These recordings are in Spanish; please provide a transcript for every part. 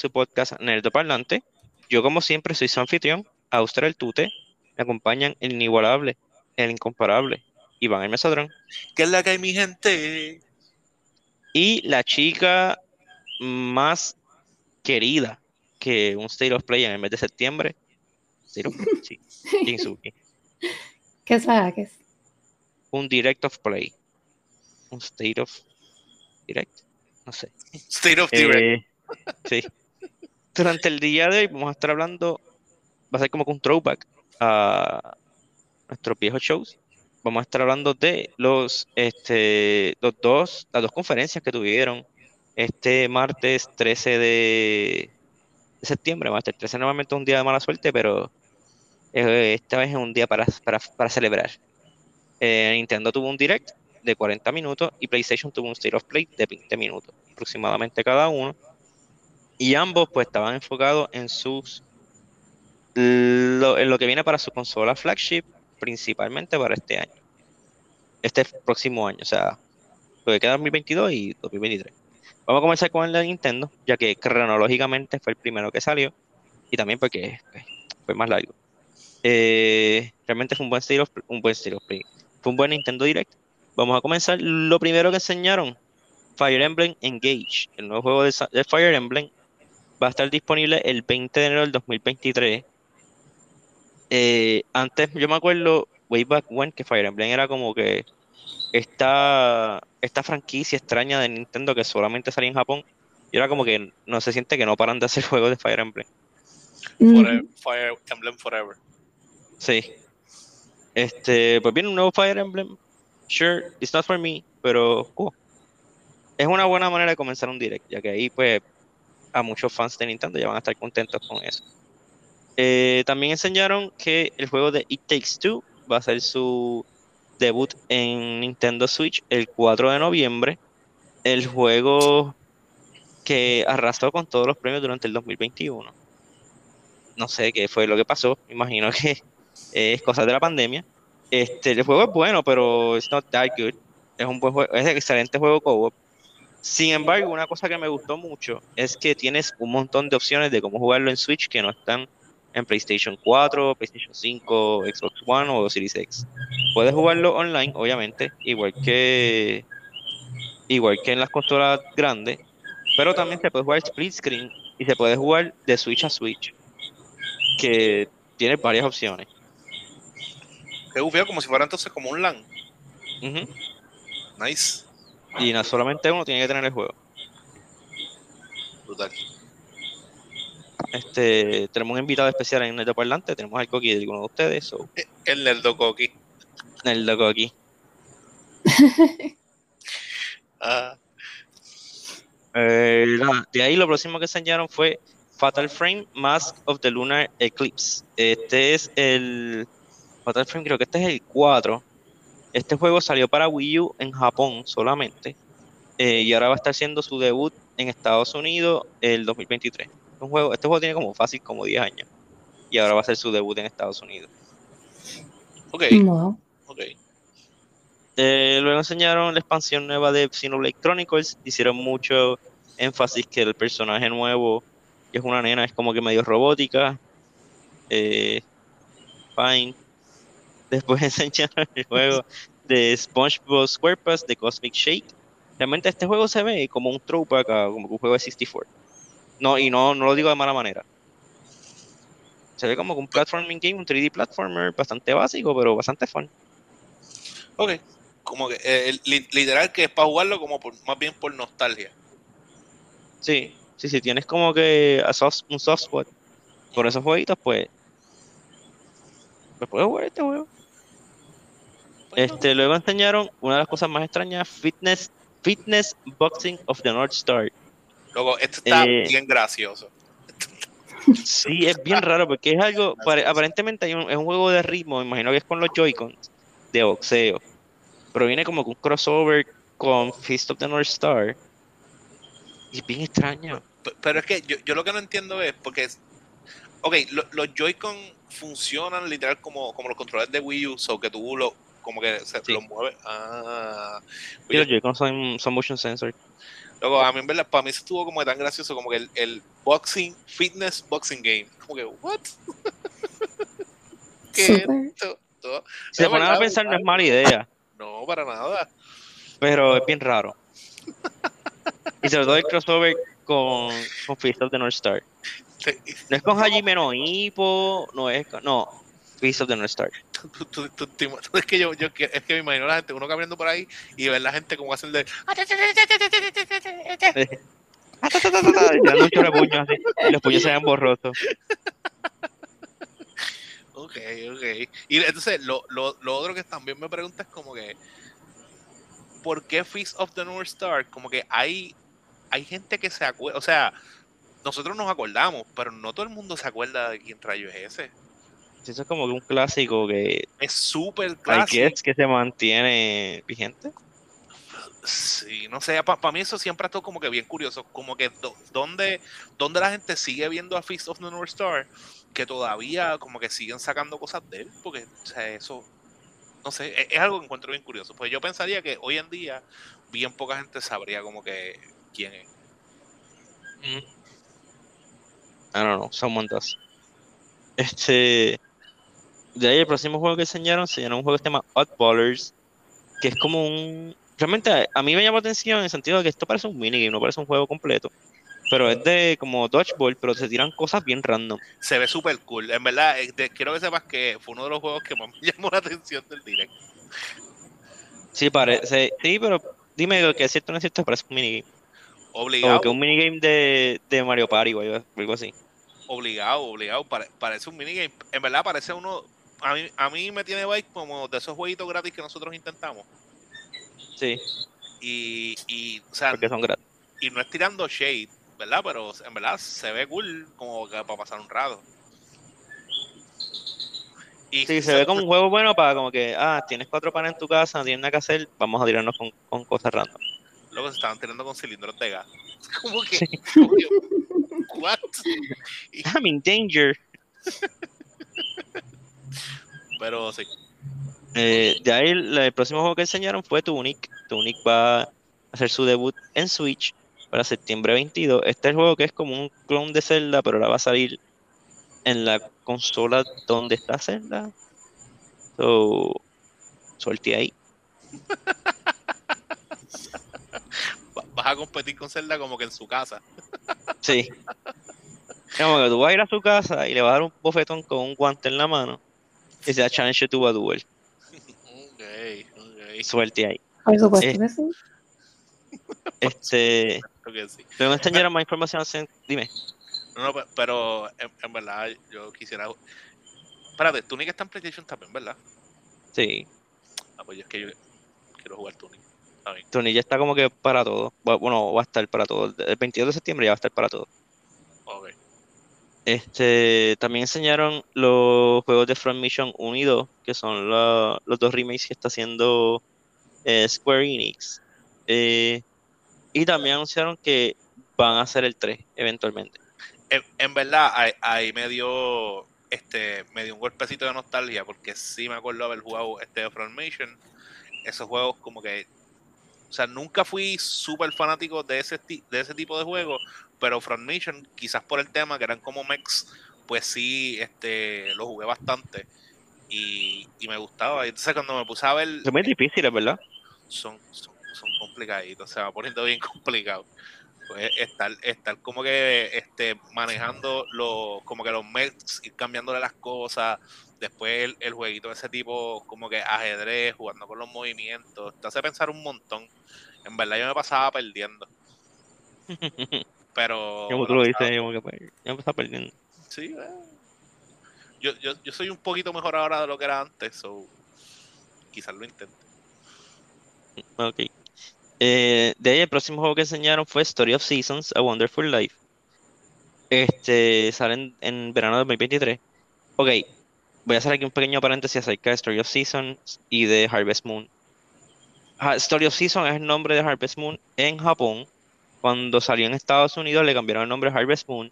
su podcast Nerdo Parlante. Yo, como siempre, soy su anfitrión, Austria el Tute. Me acompañan el inigualable, el incomparable, Iván el Mesadrón. ¿Qué es la que hay, mi gente? Y la chica más querida que un State of Play en el mes de septiembre. State of Play, sí. Jinsuki. ¿Qué es la que es? Un Direct of Play. Un State of Direct. No sé. State of Direct. Eh, sí. Durante el día de hoy vamos a estar hablando, va a ser como un throwback a nuestros viejos shows. Vamos a estar hablando de los, este, los dos, las dos conferencias que tuvieron este martes 13 de, de septiembre. Martes 13 normalmente es un día de mala suerte, pero eh, esta vez es un día para, para, para celebrar. Eh, Nintendo tuvo un direct de 40 minutos y PlayStation tuvo un State of Play de 20 minutos aproximadamente cada uno. Y ambos pues estaban enfocados en sus lo, en lo que viene para su consola flagship, principalmente para este año. Este próximo año, o sea, lo que queda 2022 y 2023. Vamos a comenzar con el de Nintendo, ya que cronológicamente fue el primero que salió y también porque pues, fue más largo. Eh, realmente fue un buen of, un buen Play. Fue un buen Nintendo Direct. Vamos a comenzar. Lo primero que enseñaron, Fire Emblem Engage, el nuevo juego de, de Fire Emblem, va a estar disponible el 20 de enero del 2023. Eh, antes, yo me acuerdo, way back when, que Fire Emblem era como que esta, esta franquicia extraña de Nintendo que solamente salía en Japón. Y era como que no se siente que no paran de hacer juegos de Fire Emblem. Forever- Fire Emblem Forever. Sí. Este, pues viene un nuevo Fire Emblem. Sure, it's not for me, pero cool. Es una buena manera de comenzar un direct, ya que ahí pues a muchos fans de Nintendo ya van a estar contentos con eso. Eh, también enseñaron que el juego de It Takes Two va a ser su debut en Nintendo Switch el 4 de noviembre. El juego que arrasó con todos los premios durante el 2021. No sé qué fue lo que pasó. Imagino que es cosa de la pandemia. Este, el juego es bueno, pero it's not that good. Es un buen juego, es un excelente juego co-op. Sin embargo, una cosa que me gustó mucho es que tienes un montón de opciones de cómo jugarlo en Switch que no están en PlayStation 4, PlayStation 5, Xbox One o Series X. Puedes jugarlo online, obviamente, igual que igual que en las consolas grandes, pero también se puede jugar split screen y se puede jugar de Switch a Switch, que tiene varias opciones. Qué bufeo, como si fuera entonces como un LAN. Nice. Y no solamente uno tiene que tener el juego. Brutal. Este, tenemos un invitado especial en el parlante, tenemos al Coqui de alguno de ustedes, so, Eh, El Nerdo Coqui. el loco aquí. Ah, Eh, de ahí lo próximo que enseñaron fue Fatal Frame Mask of the Lunar Eclipse. Este es el Fatal Frame, creo que este es el 4. Este juego salió para Wii U en Japón solamente. eh, y ahora va a estar haciendo su debut en Estados Unidos el 2023. Un juego, este juego tiene como fácil como 10 años. Y ahora va a ser su debut en Estados Unidos. ok, Wow. ok. Eh, luego enseñaron la expansión nueva de Xenoblade Chronicles. Hicieron mucho énfasis que el personaje nuevo, que es una nena, es como que medio robótica. Eh, fine. Después enseñaron el juego de SpongeBob SquarePants de Cosmic Shake. Realmente este juego se ve como un throwback como un juego de 64. No, y no, no lo digo de mala manera. Se ve como un platforming game, un 3D platformer bastante básico, pero bastante fun. Ok. Como que eh, li- literal que es para jugarlo como por, más bien por nostalgia. Sí, sí, sí, tienes como que a soft- un soft spot por esos jueguitos, pues. Pues puedes jugar este juego. Este, luego enseñaron una de las cosas más extrañas, Fitness, Fitness Boxing of the North Star. Luego, esto está Eh, bien gracioso. Sí, es bien raro porque es algo, pare- aparentemente hay un- es un juego de ritmo, imagino que es con los Joy-Cons de boxeo. Pero viene como que un crossover con Fist of the North Star. Y es bien extraño. Pero es que yo, yo lo que no entiendo es porque. es- Ok, lo- los Joy-Con funcionan literal como, como los controles de Wii U, so que tú lo, como que se Sí. los mueves. Ah. Y los Joy-Cons son, son motion sensor. Luego, a mí en verdad, para mí eso estuvo como tan gracioso como que el, el boxing, fitness boxing game. Como que, ¿what? ¿Qué es Súper. esto? Todo- Si se ponen a pensar, no es mala idea, No, para nada. pero es bien raro. Y sobre todo el crossover con, con Fist of the North Star. Sí, No es con Hajime no no es con, no, Fist of the North Star. tú- tú- tú- tú- tú- es que yo, yo es que me imagino la gente, uno caminando por ahí y ver la gente como hacen de un puños así, y los puños se ven borrosos. Ok, ok. Y entonces, lo, lo, lo otro que también me pregunta es como que, ¿por qué Feast of the North Star? Como que hay, hay gente que se acuerda, o sea, nosotros nos acordamos, pero no todo el mundo se acuerda de quién rayo es ese. Eso es como un clásico que, Es súper clásico. guess, que se mantiene vigente. Sí, no sé, para mí eso siempre ha estado como que bien curioso, como que do- dónde, dónde la gente sigue viendo a Feast of the North Star, que todavía como que siguen sacando cosas de él, porque o sea, eso, no sé, es, es algo que encuentro bien curioso. Pues yo pensaría que hoy en día bien poca gente sabría como que quién es. I don't know, someone does. Este. De ahí el próximo juego que enseñaron se llama un juego que se llama Oddballers, que es como un. Realmente a- mí me llama la atención en el sentido de que esto parece un minigame, no parece un juego completo. Pero es de como dodgeball, pero se tiran cosas bien random. Se ve súper cool, en verdad, eh, quiero que sepas que fue uno de los juegos que más me llamó la atención del direct. Sí, parece. Sí, pero dime que es cierto o no es cierto, parece un minigame. Obligado. O que un minigame de, de Mario Party o algo algo así. obligado, obligado. pare- parece un minigame. En verdad parece uno. A mí, a mí me tiene vibe como de esos jueguitos gratis que nosotros intentamos. Sí, Y, y, o sea, porque son gratis. y no es tirando shade, ¿verdad? Pero en verdad se ve cool como que para pasar un rato. Y Sí, se ve como un juego bueno para como que, ah, tienes cuatro panes en tu casa, no tienes nada que hacer, vamos a tirarnos con, con cosas random. Luego se estaban tirando con cilindros de gas. Como que. como que, ¿What? I'm in danger. Pero sí. Eh, de ahí el, próximo juego que enseñaron fue Tunic. Tunic va a hacer su debut en Switch para septiembre 22. Este es el juego que es como un clon de Zelda, pero ahora va a salir en la consola donde está Zelda. So, suerte ahí. Va- Vas a competir con Zelda como que en su casa. Sí. Como que tú vas a ir a su casa y le vas a dar un bofetón con un guante en la mano y se challenge to a duel. Ok, ok. Suerte ahí. Por supuesto Eh. que sí. Este, que sí. a enseñar más información. Dime. No, no, pe- pero en, en verdad yo quisiera. Espérate, Tunic está en PlayStation también, ¿verdad? Sí. Ah, pues yo es que yo quiero jugar Tunic. Tony ya está como que para todo. Bu- Bueno, va a estar para todo. El 22 de septiembre ya va a estar para todo. Ok. Este, también enseñaron los juegos de Front Mission 1 y 2, que son los dos remakes que está haciendo eh, Square Enix. Eh, y también anunciaron que van a hacer el 3 eventualmente. En, verdad, ahí, me dio este me dio un golpecito de nostalgia porque sí me acuerdo haber jugado este de Formation. Esos juegos como que o sea, nunca fui súper fanático de ese de ese tipo de juegos, pero Formation, quizás por el tema que eran como mechs, pues sí, este lo jugué bastante y, y me gustaba. Y entonces cuando me puse a ver Son muy difíciles, ¿verdad? son, son, son complicaditos, se va poniendo bien complicado. Pues estar, estar como que este, manejando los, como que los mechs, ir cambiándole las cosas, después el, el jueguito de ese tipo, como que ajedrez, jugando con los movimientos, te hace pensar un montón. En verdad yo me pasaba perdiendo, pero... Como tú lo dices, pues, ya me está perdiendo. Sí, eh. yo, yo, yo soy un poquito mejor ahora de lo que era antes, so quizás lo intente. Ok. Eh, de ahí el próximo juego que enseñaron fue Story of Seasons, A Wonderful Life. Este sale en, en verano de 2023. Ok, voy a hacer aquí un pequeño paréntesis acerca de Story of Seasons y de Harvest Moon. Ha- Story of Seasons es el nombre de Harvest Moon en Japón. Cuando salió en Estados Unidos le cambiaron el nombre a Harvest Moon.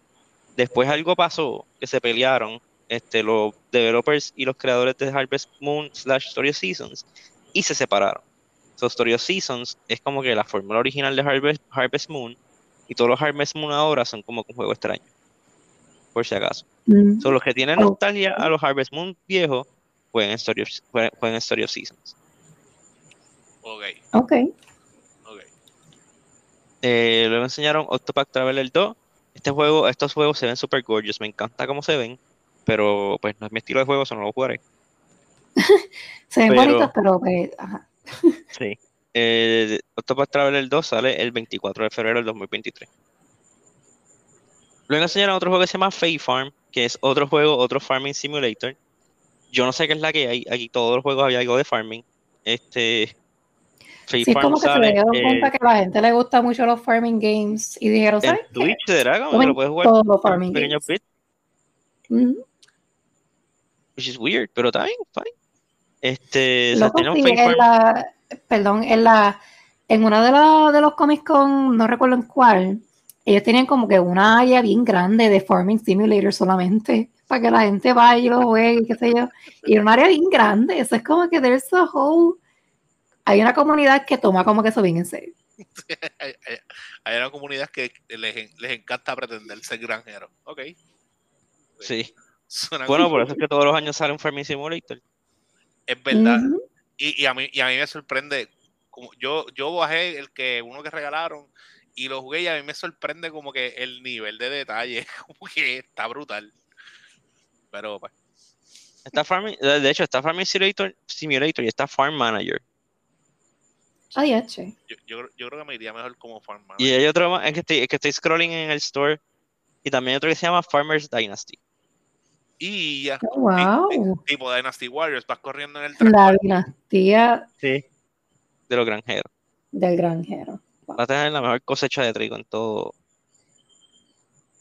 Después algo pasó, que se pelearon este, los developers y los creadores de Harvest Moon slash Story of Seasons y se separaron. So, Story of Seasons es como que la fórmula original de Harvest, Harvest Moon y todos los Harvest Moon ahora son como un juego extraño. Por si acaso. Mm. Los que tienen Oh. nostalgia a los Harvest Moon viejos jueguen Story of, jueguen Story of Seasons. Ok, Ok. Eh, luego enseñaron Octopath Traveler 2. Este juego, estos juegos se ven super gorgeous. Me encanta cómo se ven. Pero pues no es mi estilo de juego, eso no lo jugaré. Se ven Pero- bonitos, pero pues, ajá. Sí. Eh, Octopath Traveler 2 sale el 24 de febrero del 2023. Luego enseñaron otro juego que se llama Fay Farm, que es otro juego, otro farming simulator. Yo no sé qué es la que hay. Aquí todos los juegos había algo de farming. Este. Fay Sí, es Farm como que se sale dieron eh, cuenta que a la gente le gusta mucho los farming games y dijeron, en ¿sabes qué? Twitch que Tomen lo puedes jugar todos los en farming games. Ujú. which is weird, pero está bien, fine. Este, o sea, Loco, tenemos sí, en la, perdón, en la, en uno de los, de los Comic Con, no recuerdo en cuál, ellos tenían como que una área bien grande de Farming Simulator solamente, para que la gente vaya y lo juegue, y qué sé yo, y una área bien grande, eso es como que there's a whole, hay una comunidad que toma como que eso bien en serio. hay, hay- hay una comunidad que les, les encanta pretender ser granjeros. Ok. Sí. Suena Bueno, cool. por eso es que todos los años sale un Farming Simulator. es verdad. Y, y a mí, y a mí me sorprende. Como yo, yo bajé el que uno que regalaron y lo jugué y a mí me sorprende como que el nivel de detalle, como que está brutal. Pero pues, Está Farming, de hecho, está Farming Simulator, Simulator y está Farm Manager. Ay, eche. yo, yo, yo creo que me iría mejor como Farm Y Manager. hay otro más, es que estoy, es que estoy scrolling en el store. Y también hay otro que se llama Farmers Dynasty. Y ya, Oh, wow. tipo Dynasty Warriors, vas corriendo en el La tractor. dinastía Sí. De los granjeros. del granjero. Va a tener la mejor cosecha de trigo en todo,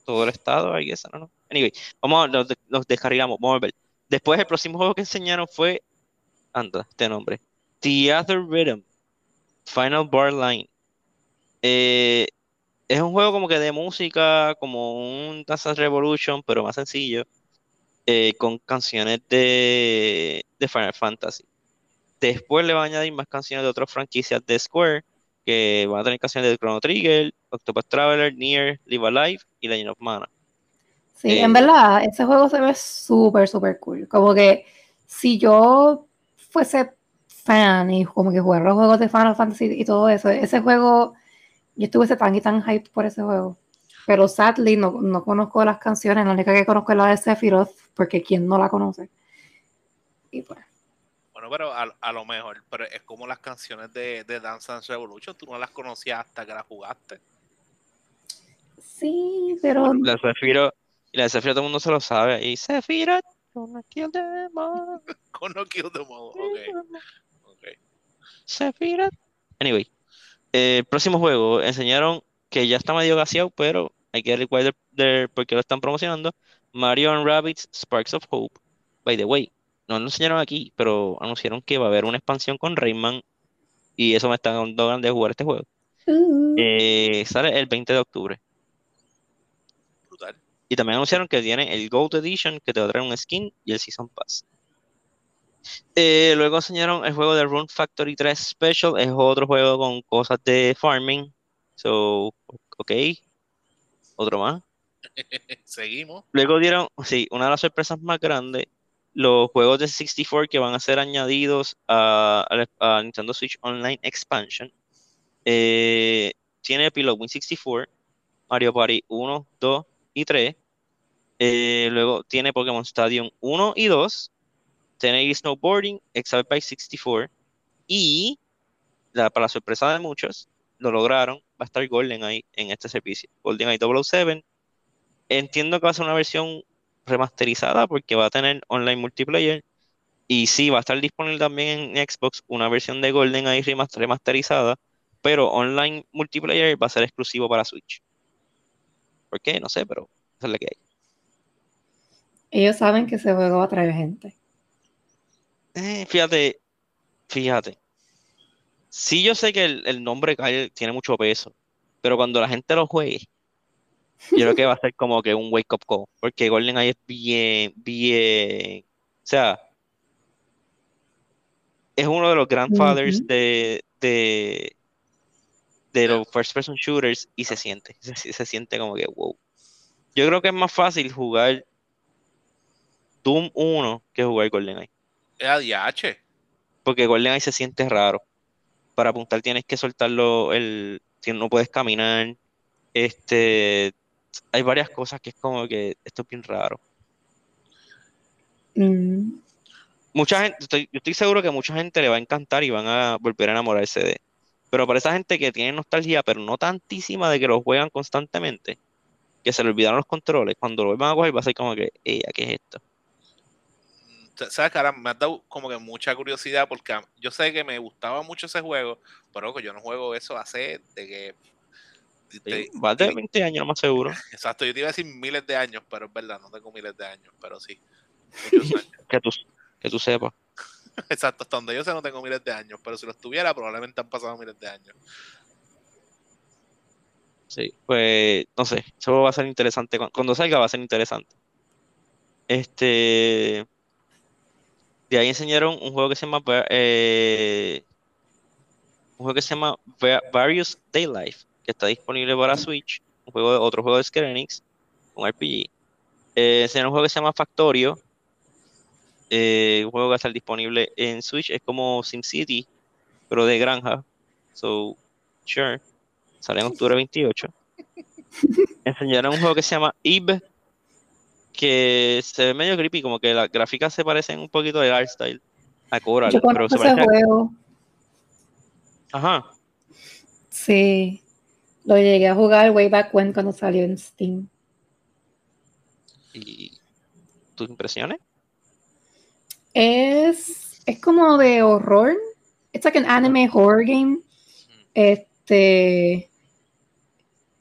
todo el estado, I guess, I don't know. Anyway, vamos, nos, nos descargamos, vamos a ver. Después el próximo juego que enseñaron fue, anda, este nombre, Theater Rhythm, Final Bar Line. Eh, es un juego como que de música, como un Dance Revolution, pero más sencillo, eh, con canciones de, de Final Fantasy. Después le van a añadir más canciones de otras franquicias de Square, que van a tener canciones de Chrono Trigger, Octopath Traveler, Nier, Live Alive y Legend of Mana. Sí, Eh, en verdad, ese juego se ve súper, súper cool. Como que si yo fuese fan y como que jugara los juegos de Final Fantasy y todo eso, ese juego, yo estuviese tan y tan hyped por ese juego. Pero sadly no, no conozco las canciones, la única que conozco es la de Sephiroth, porque ¿quién no la conoce? Y pues, Bueno, pero a, a lo mejor, pero es como las canciones de, de Dance Dance Revolution, tú no las conocías hasta que las jugaste. sí, pero La y la de Sephiroth todo el mundo se lo sabe. Y Sephiroth, gonna kill them all, Con No Kill the Mode. Ok, ok. Sephiroth. Anyway, eh, próximo juego, enseñaron que ya está medio gaseado, pero hay que ver cuál de, de- por qué lo están promocionando. Mario and Rabbids Sparks of Hope. By the way, no lo enseñaron aquí, pero anunciaron que va a haber una expansión con Rayman. Y eso me está dando ganas de jugar este juego. uh, Eh, sale el 20 de octubre. Brutal. Y también anunciaron que tiene el Gold Edition, que te va a traer un skin y el Season Pass. Eh, luego enseñaron el juego de Rune Factory 3 Special. Es otro juego con cosas de farming. So, ok. Otro más. Seguimos. Luego dieron, sí, una de las sorpresas más grandes, los juegos de 64 que van a ser añadidos a, a- Nintendo Switch Online Expansion. Eh, tiene Pilot Win 64, Mario Party 1, 2 y 3. Eh, luego tiene Pokémon Stadium 1 y 2. Tiene Snowboarding, Excel by 64. Y, la, para la sorpresa de muchos, lo lograron. Va a estar GoldenEye en este servicio. GoldenEye 007 Entiendo que va a ser una versión remasterizada porque va a tener online multiplayer. Y sí, va a estar disponible también en Xbox una versión de GoldenEye remast- remasterizada, pero online multiplayer va a ser exclusivo para Switch. ¿Por qué? No sé, pero esa es la que hay. ellos saben que ese juego va a traer gente. Eh, fíjate, fíjate. Sí, yo sé que el, el nombre tiene mucho peso, pero cuando la gente lo juegue, yo creo que va a ser como que un wake up call, porque GoldenEye es bien, bien, o sea, es uno de los grandfathers de, de, de los first person shooters y se siente, se, se siente como que wow. Yo creo que es más fácil jugar Doom 1 que jugar GoldenEye. Es ADH. Porque GoldenEye se siente raro. Para apuntar tienes que soltarlo, el, si no puedes caminar. Este, hay varias cosas que es como que esto es bien raro. Mm, Mucha gente, estoy, yo estoy seguro que mucha gente le va a encantar y van a volver a enamorarse de. Pero para esa gente que tiene nostalgia, pero no tantísima de que lo juegan constantemente, que se le olvidaron los controles, cuando lo vuelvan a coger va a ser como que, ella, ¿qué es esto? Sa- ¿Sabes, cara? Me ha dado como que mucha curiosidad porque yo sé que me gustaba mucho ese juego, pero ojo, yo no juego eso hace de que. De- de- Va de de- 20 años, lo más seguro. exacto, yo te iba a decir miles de años, pero es verdad, no tengo miles de años, pero sí. Años. Que tú, que tú sepas. Exacto, hasta donde yo sé no tengo miles de años, pero si los tuviera probablemente han pasado miles de años. Sí, pues no sé, eso va a ser interesante. Cu- Cuando salga va a ser interesante. Este. De ahí enseñaron un juego que se llama. Eh, un juego que se llama Va- Various Daylife, que está disponible para Switch. Un juego de, otro juego de Square Enix, un RPG. Eh, un juego que se llama Factorio. eh, un juego que va a estar disponible en Switch. Es como SimCity, pero de granja. So, sure. Sale en octubre 28. Enseñaron un juego que se llama Eve, que se ve medio creepy, como que las gráficas se parecen un poquito del art style a Coral, Yo pero se ese juego. a- Ajá. Sí. Lo llegué a jugar way back when cuando salió en Steam. ¿Y tus impresiones? Es, es como de horror. It's like an anime horror game. Este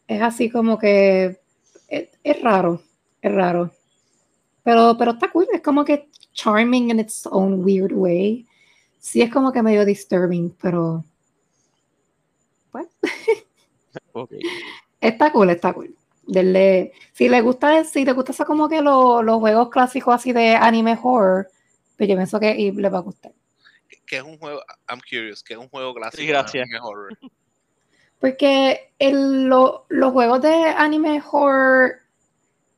es así como que es, es raro, es raro. Pero, pero está cool, es como que charming in its own weird way. Sí es como que medio disturbing, pero pues Está cool, está cool. Denle- si le gusta, si le gusta eso como que lo- los juegos clásicos así de anime horror, pues yo pienso que le va a gustar. Que- es un juego, I'm curious, que es un juego clásico. de gracias. anime horror. Porque el- lo- los juegos de anime horror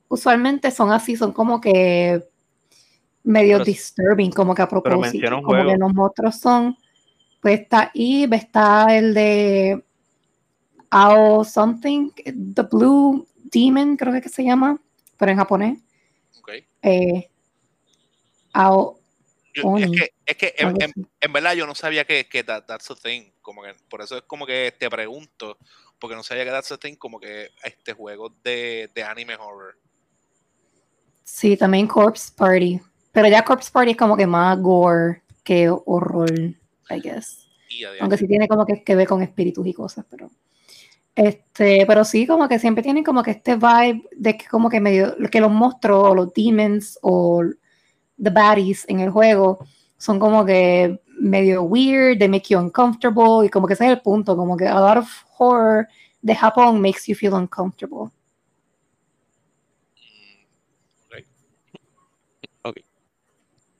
usualmente son así, son como que medio Pero- disturbing, como que a propósito. Como juego. que los monstruos son, pues está Eve, está el de Ao something, The Blue Demon, creo que, que se llama, pero en japonés. Ok. Eh, Ao, Yo- es que, es que en, verdad yo no sabía que, que that- that's a thing. Como que, por eso es como que te pregunto, porque no sabía que that's a thing, como que este juego de, de anime horror. Sí, también Corpse Party. Pero ya Corpse Party es como que más gore que horror, I guess. Aunque sí tiene como que, que ver con espíritus y cosas, pero. Este, pero sí, como que siempre tienen como que este vibe de que como que medio, que los monstruos o los demons o the baddies en el juego son como que medio weird, they make you uncomfortable y como que ese es el punto, como que a lot of horror de Japón makes you feel uncomfortable. Mm,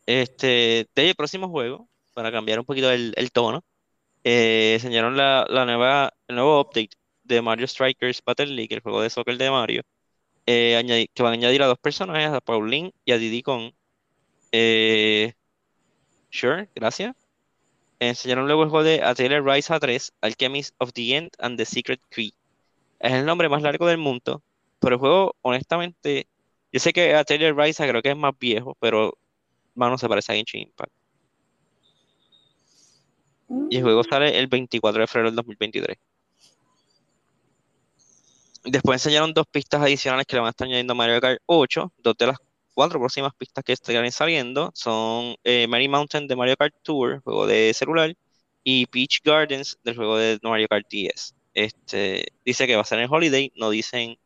Este, próximo juego, para cambiar un poquito el, el tono, eh, enseñaron la, la nueva, el nuevo update de Mario Strikers Battle League, el juego de soccer de Mario, eh, que van a añadir a dos personajes, a Pauline y a Diddy Kong. Eh, sure, gracias. Enseñaron luego el juego de A Tale of Rise A3, Alchemist of the End and the Secret Key. Es el nombre más largo del mundo, pero el juego, honestamente, yo sé que A Rise creo que es más viejo, pero mano se parece a Genshin Impact. Y el juego sale el 24 de febrero del 2023. Después enseñaron dos pistas adicionales que le van a estar añadiendo a Mario Kart 8. Dos de las cuatro próximas pistas que estarán saliendo son eh, Mary Mountain de Mario Kart Tour, juego de celular, y Peach Gardens del juego de Mario Kart 10. Este, dice que va a ser en Holiday, no dicen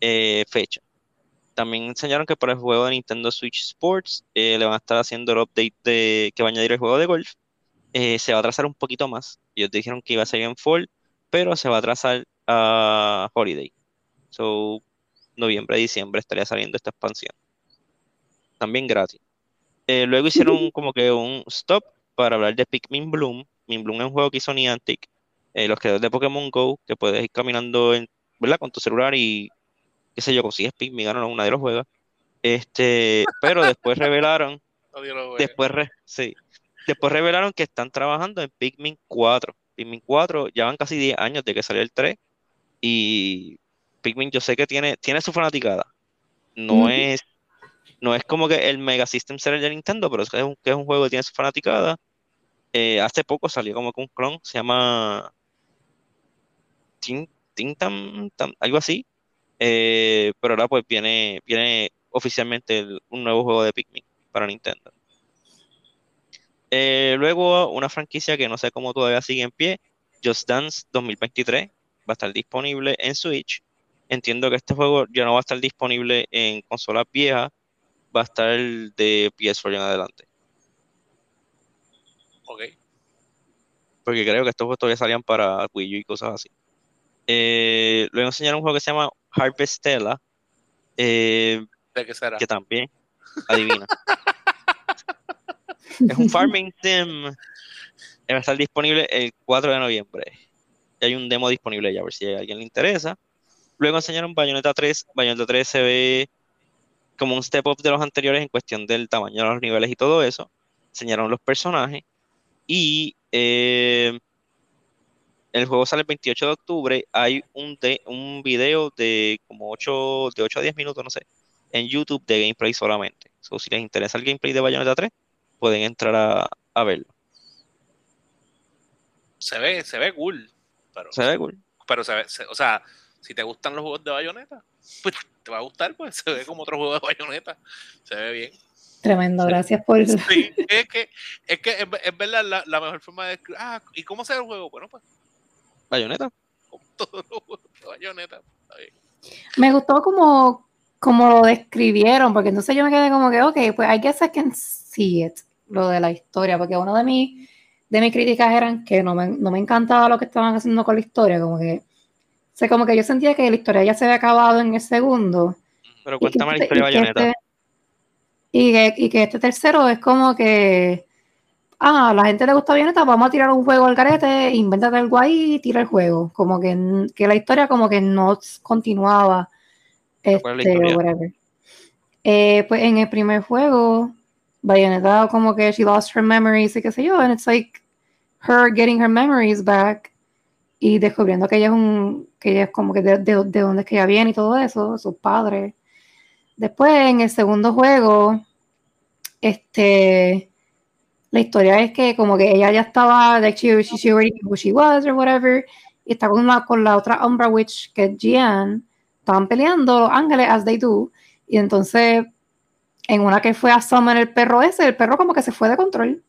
eh, fecha. También enseñaron que para el juego de Nintendo Switch Sports eh, le van a estar haciendo el update de que va a añadir el juego de golf. Se va a atrasar un poquito más. Ellos dijeron que iba a salir en fall, pero se va a atrasar a Holiday. So, noviembre, diciembre estaría saliendo esta expansión. También gratis. Eh, luego hicieron como que un stop para hablar de Pikmin Bloom, Min Bloom es un juego que hizo Niantic, eh, los creadores de Pokémon Go, que puedes ir caminando en, ¿verdad? con tu celular y, qué sé yo, consigues Pikmin, no, una de los juegos. Este, pero después revelaron, después, sí, después revelaron que están trabajando en Pikmin 4. Pikmin 4 ya van casi 10 años de que salió el 3 y Pikmin yo sé que tiene, tiene su fanaticada. No es no es como que el Mega System Seller de Nintendo, pero es que es un, que es un juego que tiene su fanaticada. Eh, hace poco salió como que un clon, se llama Tintam, algo así. Eh, pero ahora pues viene, viene oficialmente un nuevo juego de Pikmin para Nintendo. Eh, luego una franquicia que no sé cómo todavía sigue en pie, Just Dance 2023, va a estar disponible en Switch. Entiendo que este juego ya no va a estar disponible en consolas viejas, va a estar el de PS4 en adelante. Ok. Porque creo que estos juegos todavía salían para Wii U y cosas así. Eh, luego enseñaron un juego que se llama Harvestella. Eh, ¿De qué será? Que también, adivina. es un farming sim. Va a estar disponible el 4 de noviembre. Hay un demo disponible ya, a ver si a alguien le interesa. Luego enseñaron Bayonetta 3. Bayonetta 3 se ve como un step up de los anteriores en cuestión del tamaño de los niveles y todo eso. Enseñaron los personajes. Y eh, el juego sale el 28 de octubre. Hay un, un video de como 8, de 8 a 10 minutos, no sé, en YouTube de gameplay solamente. si les interesa el gameplay de Bayonetta 3, pueden entrar a, verlo. Se ve, se ve cool. Pero, se ve cool. Pero se ve, o sea, si te gustan los juegos de Bayonetta, pues te va a gustar, pues se ve como otro juego de bayoneta. Se ve bien. Tremendo, gracias por eso. Sí, es que, es, que es, verdad la, la, mejor forma de Ah, ¿y cómo se ve el juego? Bueno, pues. Bayoneta. Como todos los juegos de bayoneta. Me gustó como, como lo describieron, porque entonces yo me quedé como que, ok, pues I guess I can see it, lo de la historia, porque uno de mis, de mis críticas eran que no me, no me encantaba lo que estaban haciendo con la historia, como que o sea, como que yo sentía que la historia ya se había acabado en el segundo. Pero cuéntame la historia de Bayonetta. Este, y, que, y que este tercero es como que, ah, a la gente le gusta Bayonetta, vamos a tirar un juego al garete, invéntate algo ahí y tira el juego. Como que, que la historia como que no continuaba. Este, eh, pues en el primer juego, Bayonetta como que she lost her memories y qué sé yo, and it's like her getting her memories back y descubriendo que ella es un, que ella es como que de, de, de dónde es que ella viene y todo eso, sus padres. Después, en el segundo juego, este, la historia es que como que ella ya estaba, like she, she, already knew who she was or whatever, y está con la, con la otra Umbra Witch que es Gian, estaban peleando los ángeles as they do, y entonces en una que fue a summon el perro ese, el perro como que se fue de control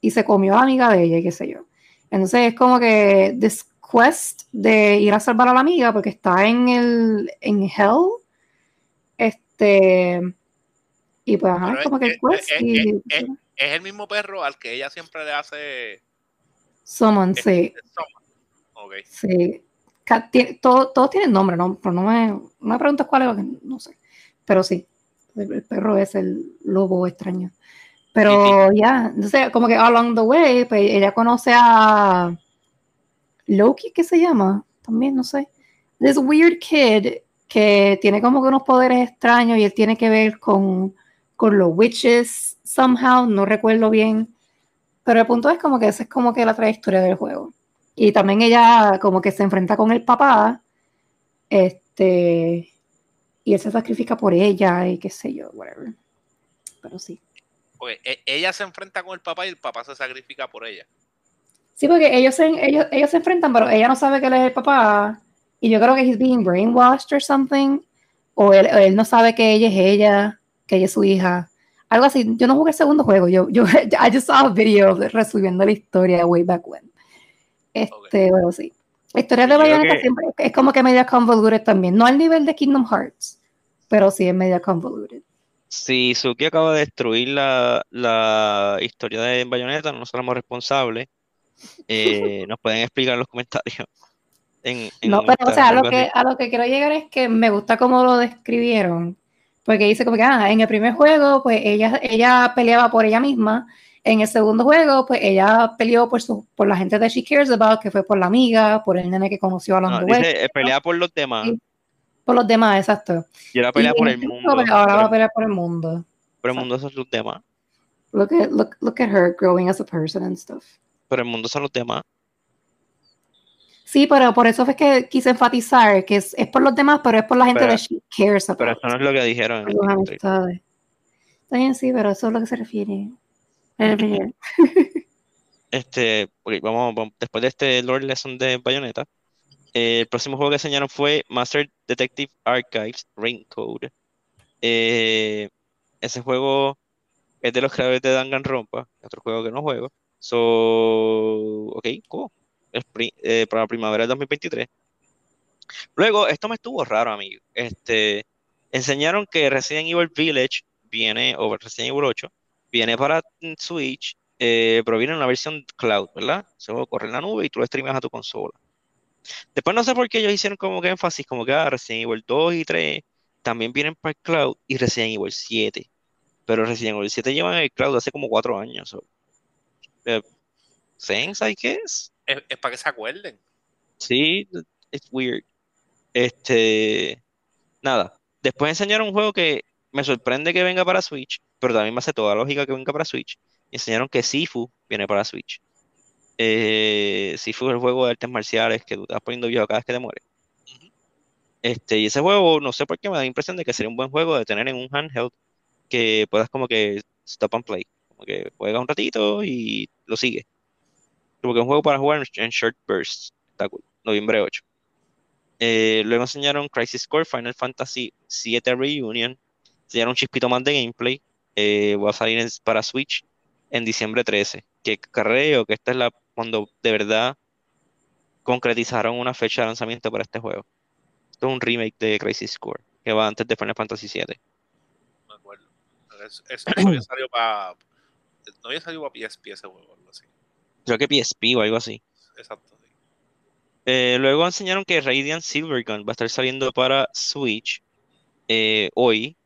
y se comió a la amiga de ella y qué sé yo. Entonces es como que quest de ir a salvar a la amiga porque está en el en Hell. Este y pues ajá, como que el quest. Es, el mismo perro al que ella siempre le hace Summon, sí. Okay. Sí. Todos tienen nombre, ¿no? Pero no me, no me preguntas cuál es, no sé. Pero sí, el, perro es el lobo extraño. Pero ya, no sé, como que along the way, pues ella conoce a Loki, ¿qué se llama? También, no sé. This weird kid que tiene como que unos poderes extraños y él tiene que ver con, con los witches somehow, no recuerdo bien. Pero el punto es como que esa es como que la trayectoria del juego. Y también ella como que se enfrenta con el papá, este, y él se sacrifica por ella y qué sé yo, whatever. Pero sí. E, ella se enfrenta con el papá y el papá se sacrifica por ella. Sí, porque ellos se, ellos, ellos se enfrentan, pero ella no sabe que él es el papá. Y yo creo que he's being brainwashed or something. O él, él no sabe que ella es ella, que ella es su hija. Algo así. Yo no jugué el segundo juego. Yo, yo I just saw a video resumiendo la historia way back when. Este, bueno, sí. La historia de Bayonetta siempre es como que media convoluted también. No al nivel de Kingdom Hearts, pero sí es media convoluted. Si Suki acaba de destruir la, la historia de Bayonetta, no somos responsables eh, nos pueden explicar en los comentarios. no, pero o sea, a lo, que, a lo que quiero llegar es que me gusta cómo lo describieron, porque dice como que, ah, en el primer juego, pues ella, ella peleaba por ella misma, En el segundo juego, pues ella peleó por su, por la gente de She Cares About, que fue por la amiga, por el nene que conoció a los No, dice, eh, pelea por los demás. Por los demás, exacto. Y ahora pelea Y por el mundo. quinto, Ahora va a Pero, pelear por el mundo. pero el mundo son los demás. Look at, look, look at her growing as a person and stuff. Pero el mundo son los demás. Sí, pero por eso fue que quise enfatizar que es, es por los demás, pero es por la gente Pero- de She Cares About. Pero eso no es lo que dijeron en por bien, sí, pero eso es lo que se refiere. Este, ok, vamos, vamos- después de este Lord Lesson de Bayonetta, el próximo juego que enseñaron fue Master Detective Archives Raincode. Eh, ese juego es de los creadores de Danganronpa, otro juego que no juego. So, ok, cool. Eh, para la primavera del 2023. Luego, esto me estuvo raro, amigo. Este, enseñaron que Resident Evil Village viene, o Resident Evil 8, viene para Switch, eh, pero viene en una versión cloud, ¿verdad? Se va a correr en la nube y tú lo streamas a tu consola. Después no sé por qué ellos hicieron como que énfasis, como que ah, Resident Evil 2 y 3 también vienen para el cloud y Resident Evil 7. Pero Resident Evil 7 llevan el cloud hace como 4 años. So. Eh, I guess. Es, es para que se acuerden. Sí, it's weird. Este, nada. Después enseñaron un juego que me sorprende que venga para Switch, pero también me hace toda lógica que venga para Switch. Enseñaron que Sifu viene para Switch. Eh, Sifu es el juego de artes marciales que tú vas poniendo viejo cada vez que te mueres. Este, y ese juego, no sé por qué, me da la impresión de que sería un buen juego de tener en un handheld que puedas como que stop and play. Como que juegas un ratito y lo sigues. Como que es un juego para jugar en, en short bursts. Está cool. Noviembre 8. Eh, luego enseñaron Crisis Core, Final Fantasy VII Reunion. Enseñaron un chispito más de gameplay. Eh, va a salir en- para Switch en diciembre 13. Que creo que esta es la cuando de verdad concretizaron una fecha de lanzamiento para este juego. Esto es un remake de Crisis Core, que va antes de Final Fantasy VII. No me acuerdo. Salido para. No había salido para PSP ese juego, algo así. Creo que PSP o algo así. Exacto. sí. Eh, luego enseñaron que Radiant Silvergun va a estar saliendo para Switch eh, hoy,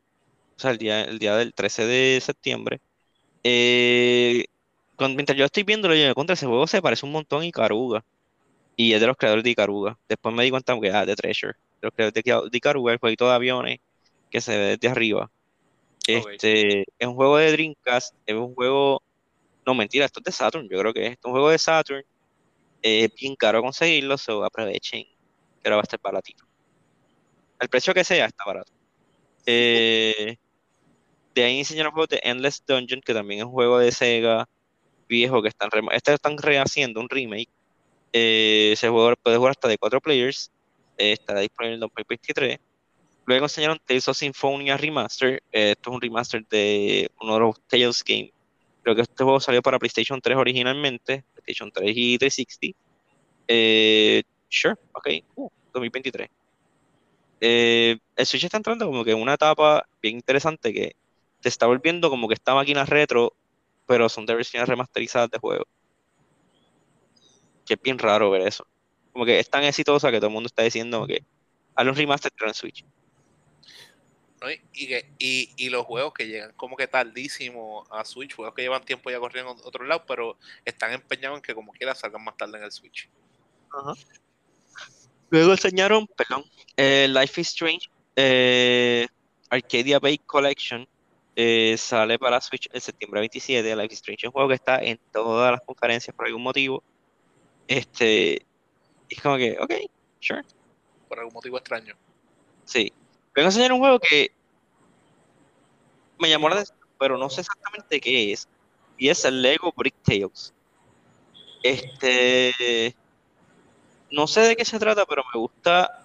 o sea, el día, el día del 13 de septiembre. Eh, con- mientras yo estoy viéndolo, yo me contra ese juego se parece un montón a Ikaruga. Y es de los creadores de Ikaruga. Después me di cuenta que ah, de Treasure. De los creadores de Ikaruga, el jueguito de aviones que se ve desde arriba. Este, es un juego de Dreamcast, es un juego. No, mentira, esto es de Saturn, yo creo que es, esto es un juego de Saturn. Es bien caro conseguirlo, so aprovechen que ahora va a estar baratito. El precio que sea está barato. Eh, de ahí enseñaron juegos de Endless Dungeon, que también es un juego de Sega viejo que están, este están rehaciendo un remake. Eh, juego puede jugar hasta de 4 players. Eh, estará disponible en 2023. Luego enseñaron Tales of Symphonia Remaster. Eh, esto es un remaster de uno de los Tales Game. Creo que este juego salió para PlayStation 3 originalmente, PlayStation 3 y 360. Eh, sure, ok, cool, 2023. Eh, el Switch está entrando como que en una etapa bien interesante que te está volviendo como que esta máquina retro, pero son de versiones remasterizadas de juegos. Que es bien raro ver eso. Como que es tan exitosa que todo el mundo está diciendo que hazle un remaster pero en Switch. ¿no? Y, que- y, y los juegos que llegan como que tardísimo a Switch, juegos que llevan tiempo ya corriendo en otro lado, pero están empeñados en que como quiera salgan más tarde en el Switch. Luego enseñaron, perdón, eh, Life is Strange eh, Arcadia Bay Collection. Eh, sale para Switch el septiembre 27. Life is Strange es un juego que está en todas las conferencias por algún motivo. Este, es como que, ok, sure. Por algún motivo extraño. Sí. Vengo a enseñar un juego que me llamó la atención, pero no sé exactamente qué es. Y es el Lego Brick Tales. Este. No sé de qué se trata, pero me gusta.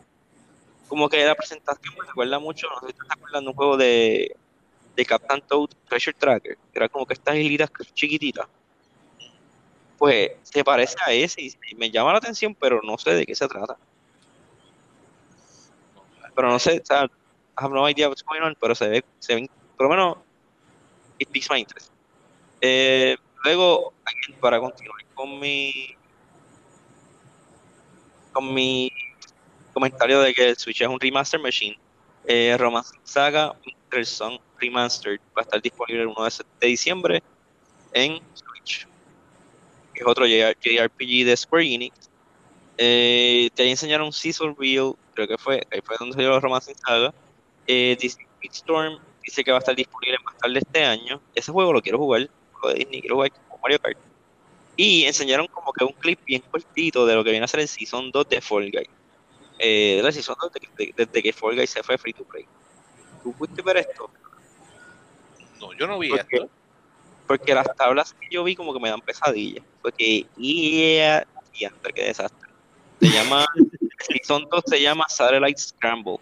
Como que la presentación me recuerda mucho. No sé si te acuerdas de un juego de, de Captain Toad Treasure Tracker. Que era como que estas islitas chiquititas. Pues se parece a ese y me llama la atención, pero no sé de qué se trata. Pero no sé, o sea, I have no idea what's going on, pero se ve, se ven, por lo menos, it piques my interest. Eh, luego, para continuar con mi, con mi comentario de que el Switch es un remaster machine, eh, Saga Mr. Son Remastered va a estar disponible el 1 de, de diciembre. en Switch. Es otro JRPG de Square Enix. Eh, te enseñaron Season Real, creo que fue, ahí fue donde salió Romance Saga. Eh, Disney Storm dice que va a estar disponible más tarde este año. Ese juego lo quiero jugar, lo de Disney, quiero jugar como Mario Kart. Y enseñaron como que un clip bien cortito de lo que viene a ser el Season 2 de Fall Guys. Eh, la Season 2 desde, que Fall Guys se fue free to play. ¿Tú pudiste ver esto? No, yo no vi esto. Porque las tablas que yo vi como que me dan pesadillas. Porque, yeah, yeah, qué desastre. Se llama, Season 2 se llama Satellite Scramble.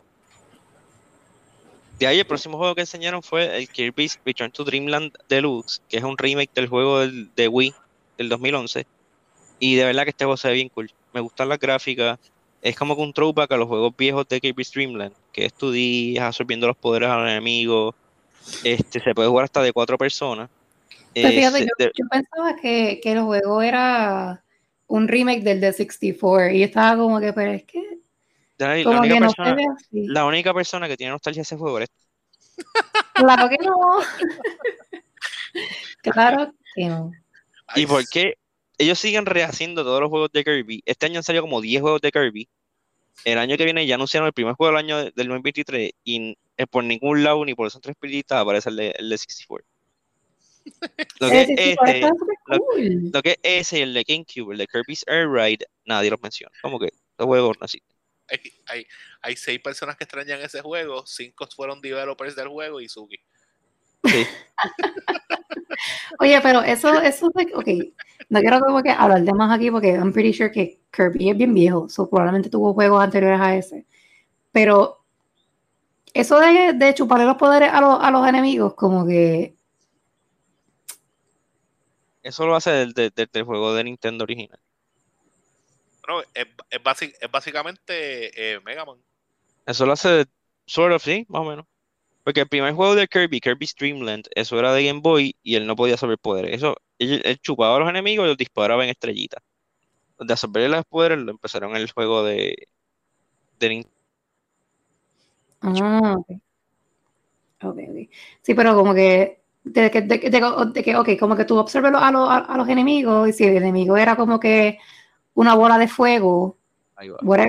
De ahí el próximo juego que enseñaron fue el Kirby's Return to Dreamland Deluxe, que es un remake del juego de Wii del 2011. Y de verdad que este juego se ve bien cool. Me gustan las gráficas. Es como que un throwback a los juegos viejos de KB Streamland, que es tu día absorbiendo los poderes a los enemigos. Este, se puede jugar hasta de cuatro personas. Pues yo, pensaba que, el juego era un remake del de 64 y estaba como que, pero es que. la, única persona, la única persona que tiene nostalgia de ese juego es. Claro que no. claro que no. ¿Y por qué ellos siguen rehaciendo todos los juegos de Kirby? Este año han salido como 10 juegos de Kirby. El año que viene ya anunciaron el primer juego del año del 2023 y eh, por ningún lado, ni por esos tres pilitas, aparece el de, el de 64. Lo que, es este, lo, que es ese y el de GameCube, el de Kirby's Air Ride, nadie los menciona. Como que los juegos no existen. Hay, hay, hay, seis personas que extrañan ese juego, cinco fueron developers del juego y Suki. Oye, pero eso, eso de, ok, no quiero como que hablar de más aquí porque I'm pretty sure que Kirby es bien viejo, so probablemente tuvo juegos anteriores a ese. Pero eso de, de chuparle los poderes a, los, a los enemigos, como que. Eso lo hace del, del, del juego de Nintendo original. Bueno, es, es, es básicamente eh, Mega Man. Eso lo hace sort of, sí, más o menos. Porque el primer juego de Kirby, Kirby's Dreamland, eso era de Game Boy y él no podía absorber poderes. Eso, él, chupaba a los enemigos y los disparaba en estrellitas. De absorber los poderes lo empezaron en el juego de, de Nintendo. Ah, ok. Ok, ok. Sí, pero como que de que, de, de, que ok, como que tú observes a, los, a, los enemigos y si el enemigo era como que una bola de fuego,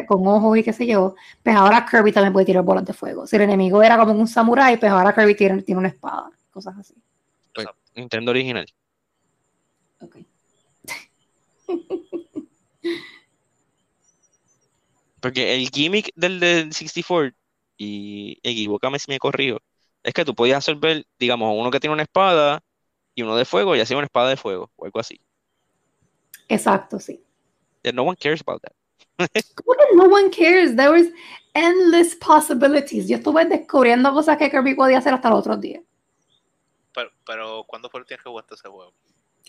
con ojos y qué sé yo, pues ahora Kirby también puede tirar bolas de fuego. Si el enemigo era como un samurai, pues ahora Kirby tiene, tiene una espada, cosas así. Pues, Nintendo original. Ok. Porque el gimmick del, del 64, y equivócame si me corrijo, es que tú podías absorber, digamos, uno que tiene una espada y uno de fuego y así una espada de fuego o algo así. Exacto, sí. no one cares about that. no one cares? There was endless possibilities. Yo estuve descubriendo cosas que Kirby podía hacer hasta los otros días. Pero, pero ¿cuándo fue el tiempo que jugaste ese juego?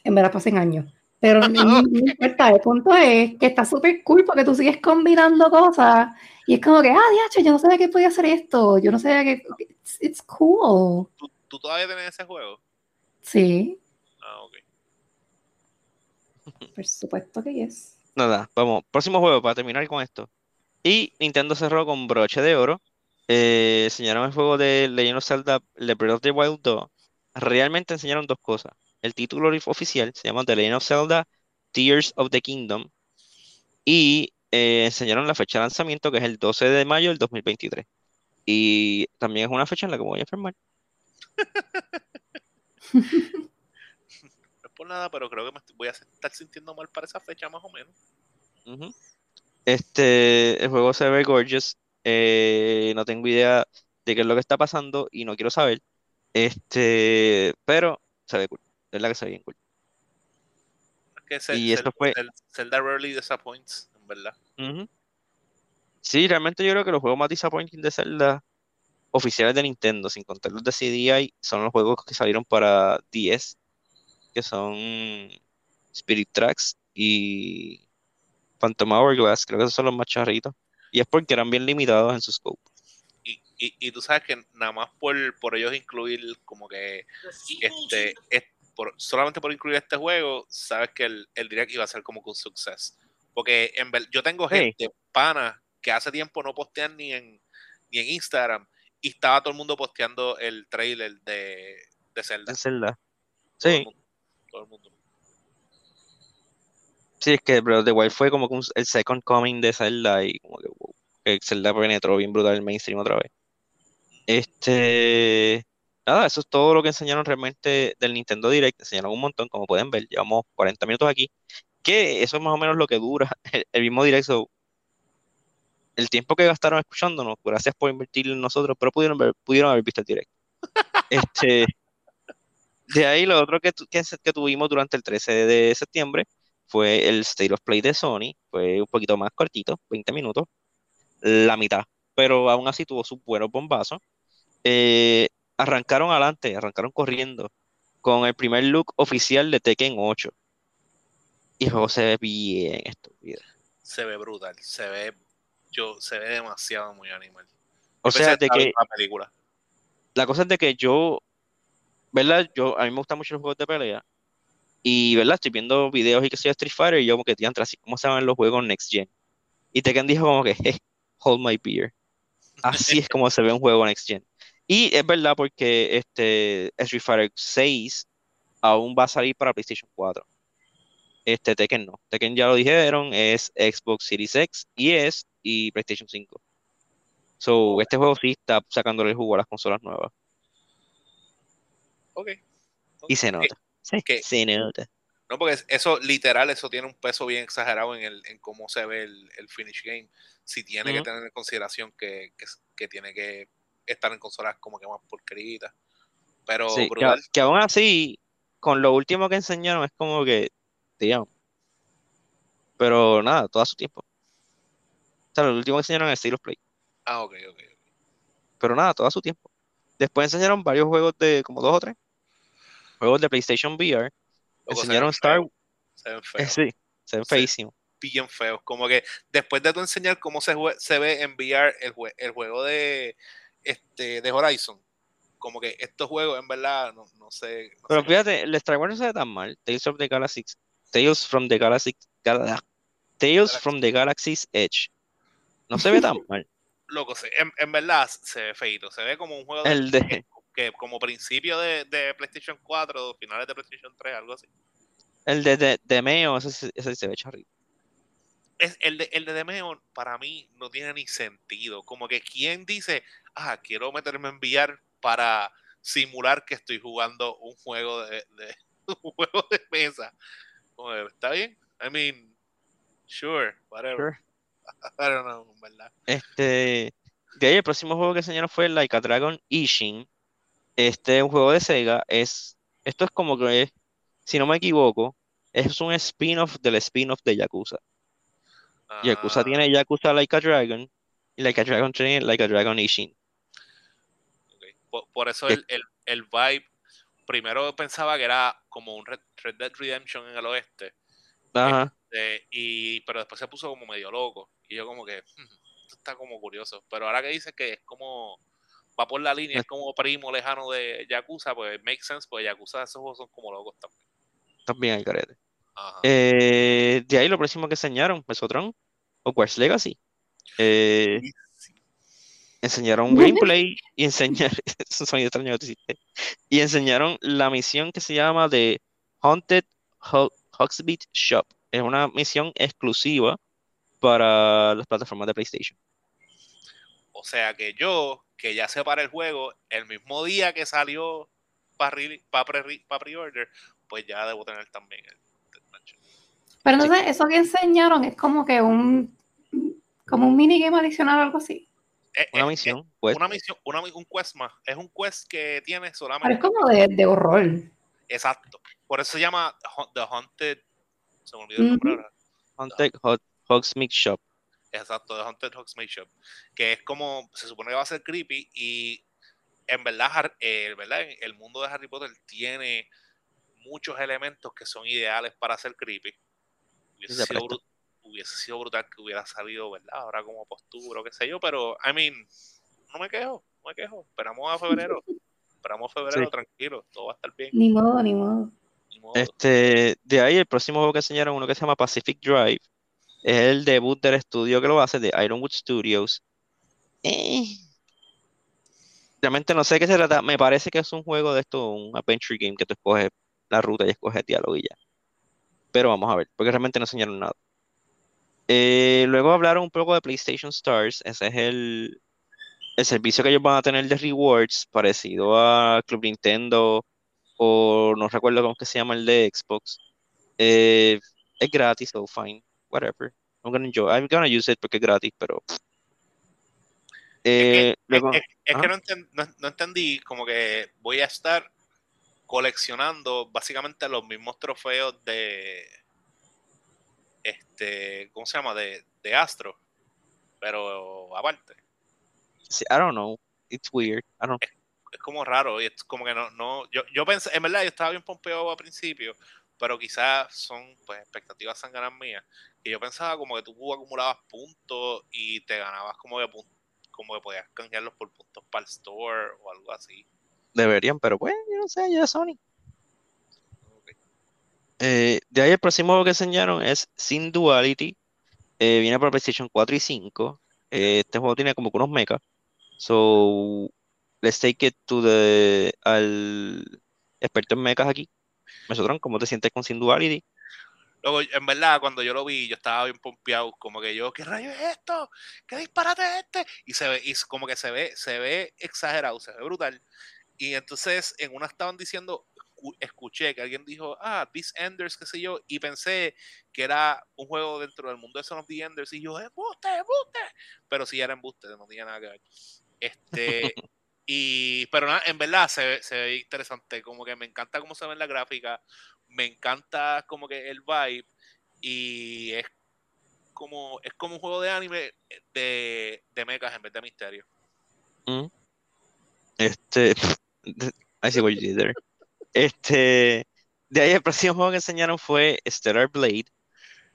En verdad, pasen años. Pero no, importa, el punto es que está súper cool porque tú sigues combinando cosas y es como que, ah, diacho, yo no sabía que podía hacer esto, yo no sabía que... It's, cool. ¿Tú, ¿Tú, todavía tienes ese juego? Sí. Ah, ok. Por supuesto que yes nada, vamos. Próximo juego para terminar con esto. Y Nintendo cerró con broche de oro. Eh, enseñaron el juego de Legend of Zelda The Breath of the Wild 2. Realmente enseñaron dos cosas. El título oficial se llama The Legend of Zelda Tears of the Kingdom. Y eh, enseñaron la fecha de lanzamiento que es el 12 de mayo del 2023. Y también es una fecha en la que me voy a enfermar. por nada, pero creo que me voy a estar sintiendo mal para esa fecha más o menos. Este, el juego se ve gorgeous. Eh, no tengo idea de qué es lo que está pasando y no quiero saber. Este, pero se ve cool. Es la que se ve bien cool. y esto fue. Zelda Rarely Disappoints, en verdad. Sí, realmente yo creo que los juegos más disappointing de Zelda oficiales de Nintendo, sin contar los de CDI, son los juegos que salieron para 10 que son Spirit Tracks y Phantom Hourglass, creo que esos son los más charritos. Y es porque eran bien limitados en su scope. Y, y, tú sabes que nada más por, por ellos incluir como que este, por, solamente por incluir este juego, sabes que el, el direct iba a ser como que un suceso. Porque en yo tengo gente, pana, que hace tiempo no postean ni en, ni en Instagram y estaba todo el mundo posteando el trailer de, de Zelda. De Zelda. Sí. todo el mundo. Sí, es que Breath of the Wild fue como que un- el second coming de Zelda y como que, wow, que Zelda penetró bien brutal el mainstream otra vez. Este, nada, eso es todo lo que enseñaron realmente del Nintendo Direct. Enseñaron un montón, como pueden ver, llevamos 40 minutos aquí, que eso es más o menos lo que dura el, mismo Direct. el tiempo que gastaron escuchándonos, gracias por invertir en nosotros, pero pudieron, ver- pudieron haber visto el Direct. Este, de ahí lo otro que, que tuvimos durante el 13 de septiembre fue el State of Play de Sony, fue un poquito más cortito, 20 minutos, la mitad, pero aún así tuvo sus buenos bombazos. Eh, arrancaron adelante, arrancaron corriendo con el primer look oficial de Tekken 8. Y el juego se ve bien estúpido. Se ve brutal, se ve, yo, se ve demasiado muy animal. O sea, de que la película. la cosa es de que yo, ¿verdad? Yo, a mí me gustan mucho los juegos de pelea. Y, ¿verdad? Estoy viendo videos y que soy Street Fighter y yo como que, diantre, así como se ven los juegos Next Gen. Y Tekken dijo como que, "Eh, hold my beer. Así es como se ve un juego Next Gen. Y es verdad porque este Street Fighter 6 aún va a salir para PlayStation 4. Este Tekken no. Tekken ya lo dijeron, es Xbox Series X y es y PlayStation 5. So, este juego sí está sacándole el jugo a las consolas nuevas. Ok. Y se nota. Sí, que- se nota. No, porque es- eso, literal, eso tiene un peso bien exagerado en, el, en cómo se ve el, el finish game. Si tiene que tener en consideración que, que, que tiene que estar en consolas como que más porqueritas. Pero Sí, que, aún así, con lo último que enseñaron es como que, digamos. Pero nada, todo a su tiempo. O sea, lo último que enseñaron es of Play. Ah, ok, ok. Pero nada, todo a su tiempo. Después enseñaron varios juegos de, como dos o tres, juegos de PlayStation VR. Enseñaron Star feos, Se ven Eh, feos. sí, se ven feísimos. Bien feos. Como que después de tú enseñar cómo se ve en VR el, jue- el juego de, este, de Horizon, como que estos juegos en verdad no, no sé. no Pero sé fíjate, el Star Wars no se ve tan mal. Tales of the Galaxy, Tales from the Galaxy, Gal- Tales from the Galaxy's Edge. No se ve tan mal. loco, se- en, en verdad se ve feito, se ve como un juego de- El de, que, que como principio de, de PlayStation 4, finales de PlayStation 3, algo así. el de, de, de Meo, ese, ese se ve charrito. Es, el, de, el de Demeo para mí no tiene ni sentido. Como que quien dice, ah, quiero meterme en VR para simular que estoy jugando un juego de, de- un juego de mesa. ¿Está bien? I mean, sure, whatever. Sure. I don't know, verdad. Este, de ahí el próximo juego que enseñaron fue Like a Dragon Ishin. Este es un juego de Sega. Es, esto es como que, es, si no me equivoco, es un spin-off del spin-off de Yakuza. Yakuza Ah, tiene Yakuza Like a Dragon y Like a Dragon tiene Like a Dragon Ishin. Por, por eso el, el, el vibe, primero pensaba que era como un Red, Red Dead Redemption en el oeste. Ajá. Eh, y, pero después se puso como medio loco. Y yo como que, "Hmm, esto está como curioso. Pero ahora que dice que es como, va por la línea, es como primo lejano de Yakuza, pues make sense, pues Yakuza esos juegos son como locos también. También hay carete. Eh, de ahí lo próximo que enseñaron, Mesotron, Hogwarts Legacy. Eh, Enseñaron gameplay y enseñaron, es un sonido extraño que hiciste. Y enseñaron la misión que se llama de Haunted Ho- Hogsmeade Shop. Es una misión exclusiva para las plataformas de PlayStation. O sea que yo, que ya separé el juego, el mismo día que salió para pre-order, pues ya debo tener también el, el. Pero entonces, eso que enseñaron es como que un como un minigame adicional o algo así. Eh, Una eh, misión, eh, pues. una misión, una, un quest más. Es un quest que tiene Pero es solamente. como de, de horror. Exacto. Por eso se llama The Haunted. Se me olvidó el nombre ahora. Haunted Ho- Hogsmeade Shop. Exacto, The Haunted Hogsmeade Shop. Que es como, se supone que va a ser creepy y en verdad, eh, ¿verdad? el mundo de Harry Potter tiene muchos elementos que son ideales para ser creepy. Hubiese sido brutal que hubiera salido, ¿verdad? Ahora como postura o qué sé yo, pero, I mean, no me quejo, no me quejo. Esperamos a febrero. Esperamos a febrero, Sí. tranquilo, todo va a estar bien. Ni modo, ni modo. ni modo. Este, de ahí el próximo juego que enseñaron, uno que se llama Pacific Drive, es el debut del estudio que lo hace, de Ironwood Studios. Eh, realmente no sé de qué se trata. Me parece que es un juego de esto, un adventure game que tú escoges la ruta y escoges diálogo y ya. Pero vamos a ver, porque realmente no enseñaron nada. Eh, luego hablaron un poco de PlayStation Stars. Ese es el, el servicio que ellos van a tener de rewards, parecido a Club Nintendo o no recuerdo cómo que se llama el de Xbox. Eh, es gratis, so fine, whatever. I'm gonna enjoy, I'm gonna use it porque es gratis, pero es que, eh, luego, es- es ajá. que no, enten- no- no entendí, como que voy a estar coleccionando básicamente los mismos trofeos de este, ¿cómo se llama? De, de Astro, pero aparte. sí, I don't know, it's weird. I don't, Es como raro, y es como que no, no, yo, yo pensé, en verdad yo estaba bien pompeado al principio, pero quizás son pues expectativas sangranas mías, que yo pensaba como que tú acumulabas puntos y te ganabas como que pun- como que podías canjearlos por puntos para el store o algo así. deberían, pero pues, yo no sé, ya Sony. Eh, de ahí el próximo juego que enseñaron es Sin Duality. Eh, viene para PlayStation 4 y 5. Eh, este juego tiene como que unos mechas. So, let's take it to the, al experto en mechas aquí. Nosotros, ¿cómo te sientes con Sin Duality? Luego, en verdad, cuando yo lo vi, yo estaba bien pompeado, como que yo, ¿qué rayo es esto? ¿Qué disparate es este? Y se ve, y como que se ve, se ve exagerado, se ve brutal. Y entonces en una estaban diciendo, escuché que alguien dijo, ah, These Enders, qué sé yo, y pensé que era un juego dentro del mundo de Son of the Enders, y yo, embuste, embuste. Pero sí era embuste, no tenía nada que ver. Este, y, pero en verdad se ve, se ve interesante, como que me encanta cómo se ve en la gráfica, me encanta como que el vibe, y es como, es como un juego de anime de, de mechas en vez de misterio. Mm. Este, I see what you did there. Este, de ahí el próximo juego que enseñaron fue Stellar Blade,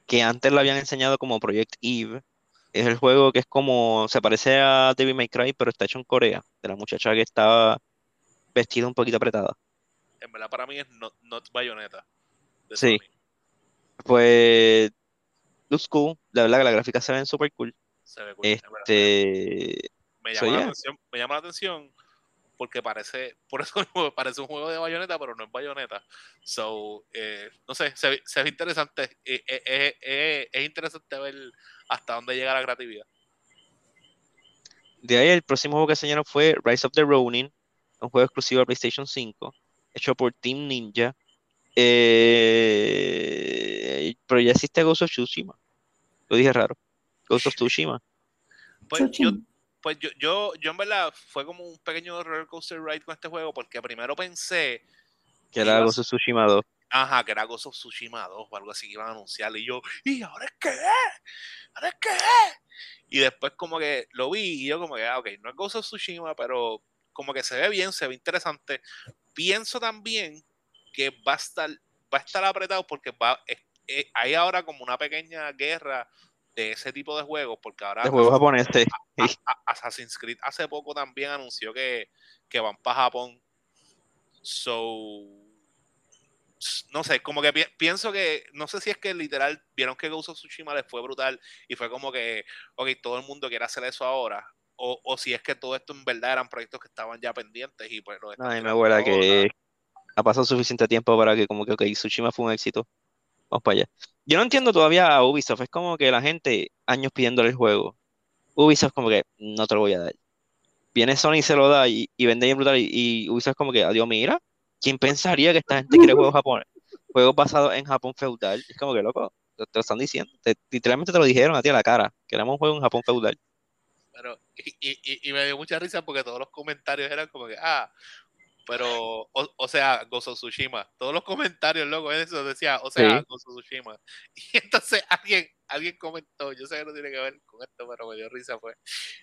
que antes lo habían enseñado como Project Eve. Es el juego que es como, se parece a Devil May Cry, pero está hecho en Corea, de la muchacha que estaba vestida un poquito apretada. En verdad para mí es Not, not Bayonetta. de Sí. Sony. Pues, looks cool, la verdad que las gráficas se ven súper cool. Se ve cool, Este, me So, llama la yeah. atención, me llama la atención porque parece, por eso mismo parece un juego de bayoneta, pero no es bayoneta. So, eh, no sé, se, ve- se ve interesante. eh, eh, eh, eh, es interesante ver hasta dónde llega la creatividad. De ahí el próximo juego que enseñaron fue Rise of the Ronin, un juego exclusivo de PlayStation 5, hecho por Team Ninja. Eh, pero ya existe Ghost of Tsushima. Lo dije raro. Ghost of Tsushima. Pues yo. Pues yo, yo, yo en verdad fue como un pequeño roller coaster ride con este juego porque primero pensé, Que era Ghost of Tsushima 2. ajá, que era Ghost of Tsushima 2 o algo así que iban a anunciar y yo, ¿y ahora es qué? ¿Ahora es qué? Y después como que lo vi y yo como que, ah, ok, no es Ghost of Tsushima, pero como que se ve bien, se ve interesante. Pienso también que va a estar, va a estar apretado porque va, es- eh, hay ahora como una pequeña guerra de ese tipo de juegos, porque ahora De juegos japoneses. Assassin's Creed hace poco también anunció que, que van para Japón. So, no sé, como que pi- pienso que, no sé si es que literal vieron que Ghost of Tsushima les fue brutal y fue como que, ok, todo el mundo quiere hacer eso ahora. O, o si es que todo esto en verdad eran proyectos que estaban ya pendientes y pues Ay, tirando abuela, que ha pasado suficiente tiempo para que como que, ok, Tsushima fue un éxito. Vamos para allá. Yo no entiendo todavía a Ubisoft. Es como que la gente, años pidiéndole el juego. Ubisoft como que, no te lo voy a dar. Viene Sony y se lo da y, vende bien brutal. Y, y Ubisoft como que, adiós, mira, ¿quién pensaría que esta gente quiere juegos japoneses? Juegos basados en Japón feudal. Es como que, loco, te, lo están diciendo. Te- literalmente te lo dijeron a ti a la cara. Queremos un juego en Japón feudal. Pero, y- y- y me dio mucha risa porque todos los comentarios eran como que, ah, pero, o, o sea, of Tsushima. Todos los comentarios, loco, eso decía, o sea, Sí. Of Tsushima. Y entonces alguien, alguien comentó, yo sé que no tiene que ver con esto, pero me dio risa, fue.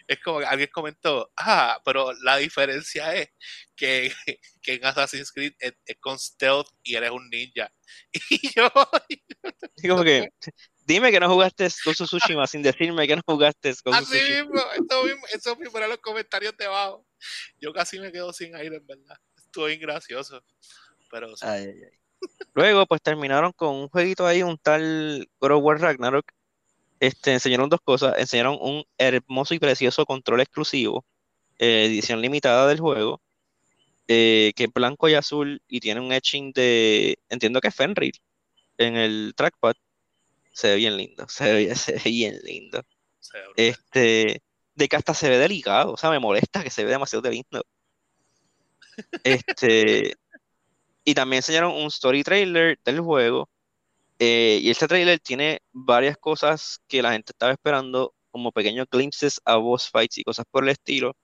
Es como que alguien comentó, ah, pero la diferencia es que, que en Assassin's Creed es, es con stealth y eres un ninja. Y yo, Y como que, dime que no jugaste of Tsushima sin decirme que no jugaste of así Tsushima. mismo, eso mismo, eso mismo eran los comentarios debajo. Yo casi me quedo sin aire, en verdad. Estuvo bien gracioso. Pero sí. Ay, ay, ay. Luego, pues terminaron con un jueguito ahí, un tal God of War Ragnarok. Este, enseñaron dos cosas. Enseñaron un hermoso y precioso control exclusivo, eh, edición limitada del juego. eh, que es blanco y azul y tiene un etching de, entiendo que es Fenrir en el trackpad. Se ve bien lindo, se ve, se ve bien lindo. Se ve. Este, de que hasta se ve delicado, o sea, me molesta que se ve demasiado de lindo. Este, y también enseñaron un story trailer del juego. eh, y este trailer tiene varias cosas que la gente estaba esperando, como pequeños glimpses a boss fights y cosas por el estilo.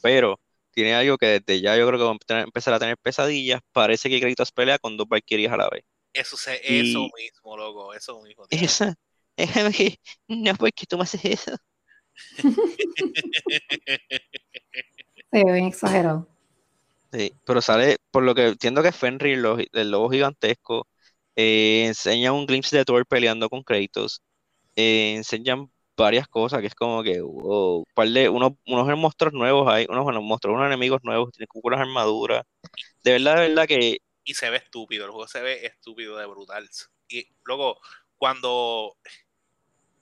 Pero tiene algo que desde ya yo creo que va a tener- empezar a tener pesadillas. Parece que Kratos pelea con dos Valkyrias a la vez. Eso, se, y- eso mismo, loco. Eso mismo. tío. Esa, es que- no, porque tú me haces eso. Se ve bien exagerado. Sí, pero sale, por lo que entiendo que Fenrir, lo- el lobo gigantesco, eh, enseña un glimpse de Thor peleando con Kratos, eh, enseñan varias cosas que es como que, wow, par de- unos, unos monstruos nuevos hay, unos bueno, monstruos, unos enemigos nuevos, tienen como unas armaduras, de verdad, de verdad que, y se ve estúpido. El juego se ve estúpido de brutal. Y luego, cuando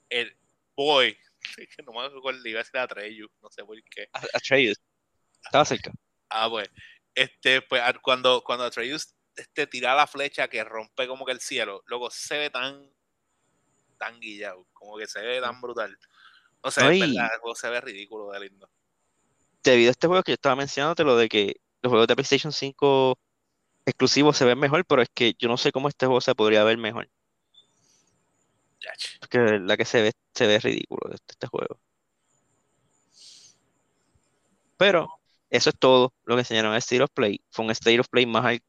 el boy, que no me acuerdo, iba a decir Atreyu, no sé por qué. A- Atreus, estaba cerca, Ah, pues, este, pues cuando, cuando Atreus este, tira la flecha que rompe como que el cielo, luego se ve tan, tan guillado, como que se ve tan brutal. O sea, No, en y- verdad, el juego se ve ridículo de lindo. debido a este juego que yo estaba mencionándote, lo de que los juegos de PlayStation 5 exclusivos se ven mejor, pero es que yo no sé cómo este juego se podría ver mejor. Porque verdad que se ve, se ve ridículo este, este juego. Pero eso es todo lo que enseñaron en State of Play. Fue un State of Play más al,